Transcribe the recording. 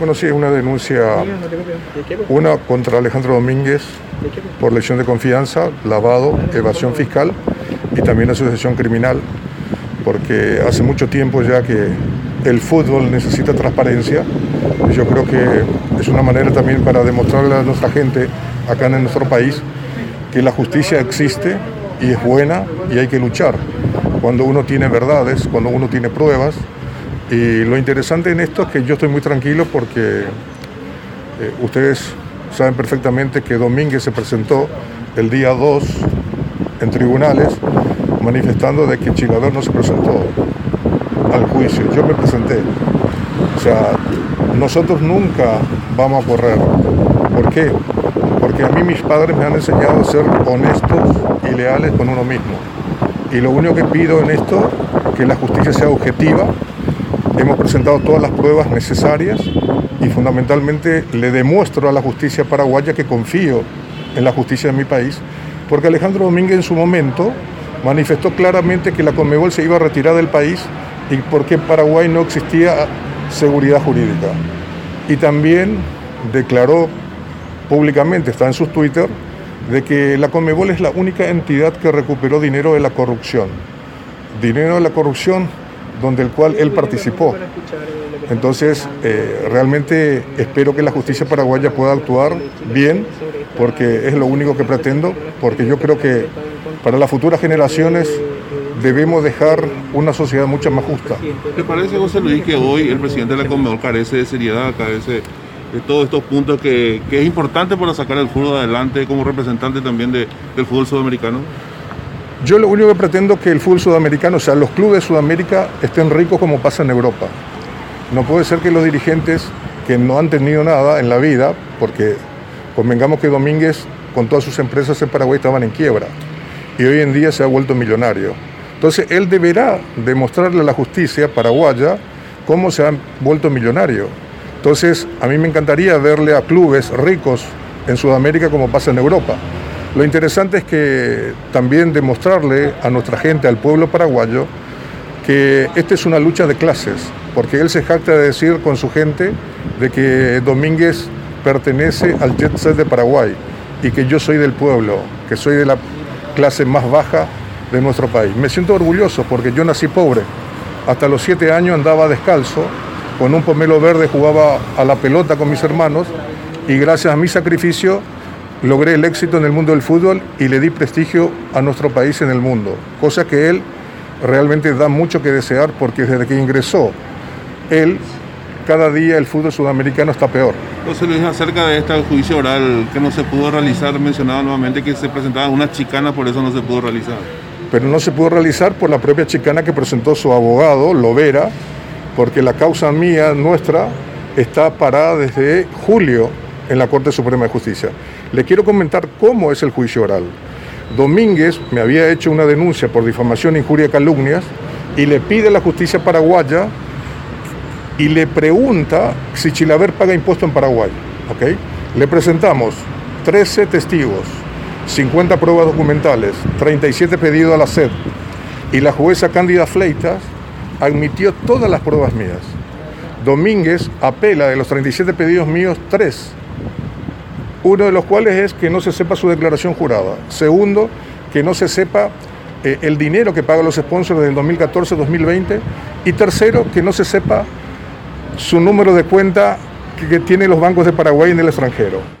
Bueno, sí, una denuncia, una contra Alejandro Domínguez por lesión de confianza, lavado, evasión fiscal y también asociación criminal, porque hace mucho tiempo ya que el fútbol necesita transparencia. Y yo creo que es una manera también para demostrarle a nuestra gente acá en nuestro país que la justicia existe y es buena y hay que luchar. Cuando uno tiene verdades, cuando uno tiene pruebas, y lo interesante en esto es que yo estoy muy tranquilo porque eh, ustedes saben perfectamente que Domínguez se presentó el día 2 en tribunales manifestando de que Chilaver no se presentó al juicio. Yo me presenté. O sea, nosotros nunca vamos a correr. ¿Por qué? Porque a mí mis padres me han enseñado a ser honestos y leales con uno mismo. Y lo único que pido en esto, que la justicia sea objetiva, Hemos presentado todas las pruebas necesarias y fundamentalmente le demuestro a la justicia paraguaya que confío en la justicia de mi país, porque Alejandro Domínguez en su momento manifestó claramente que la Conmebol se iba a retirar del país y porque en Paraguay no existía seguridad jurídica. Y también declaró públicamente, está en sus Twitter, de que la Conmebol es la única entidad que recuperó dinero de la corrupción. Dinero de la corrupción donde el cual él participó. Entonces, eh, realmente espero que la justicia paraguaya pueda actuar bien, porque es lo único que pretendo, porque yo creo que para las futuras generaciones debemos dejar una sociedad mucho más justa. ¿Te parece, José Luis, que hoy el presidente de la Conmebol carece de seriedad, carece de todos estos puntos que, es importante para sacar el fútbol adelante como representante también del fútbol sudamericano? Yo lo único que pretendo es que el fútbol sudamericano, o sea, los clubes de Sudamérica estén ricos como pasa en Europa. No puede ser que los dirigentes que no han tenido nada en la vida, porque convengamos que Domínguez con todas sus empresas en Paraguay estaban en quiebra y hoy en día se ha vuelto millonario. Entonces él deberá demostrarle a la justicia paraguaya cómo se ha vuelto millonario. Entonces a mí me encantaría verle a clubes ricos en Sudamérica como pasa en Europa. Lo interesante es que también demostrarle a nuestra gente, al pueblo paraguayo, que esta es una lucha de clases, porque él se jacta de decir con su gente de que Domínguez pertenece al jet set de Paraguay y que yo soy del pueblo, que soy de la clase más baja de nuestro país. Me siento orgulloso porque yo nací pobre. Hasta los siete años andaba descalzo, con un pomelo verde jugaba a la pelota con mis hermanos y gracias a mi sacrificio logré el éxito en el mundo del fútbol y le di prestigio a nuestro país en el mundo, cosa que él realmente da mucho que desear porque desde que ingresó él, cada día el fútbol sudamericano está peor. José Luis, acerca de este juicio oral que no se pudo realizar, mencionaba nuevamente que se presentaba una chicana, por eso no se pudo realizar. Pero no se pudo realizar por la propia chicana que presentó su abogado, Lovera, porque la causa mía, nuestra, está parada desde julio en la Corte Suprema de Justicia. Le quiero comentar cómo es el juicio oral. Domínguez me había hecho una denuncia por difamación, injuria y calumnias y le pide a la justicia paraguaya y le pregunta si Chilaver paga impuesto en Paraguay. ¿okay? Le presentamos 13 testigos, 50 pruebas documentales, 37 pedidos a la SED y la jueza Cándida Fleitas admitió todas las pruebas mías. Domínguez apela de los 37 pedidos míos, 3 uno de los cuales es que no se sepa su declaración jurada. Segundo, que no se sepa eh, el dinero que pagan los sponsors del 2014-2020. Y tercero, que no se sepa su número de cuenta que, que tienen los bancos de Paraguay en el extranjero.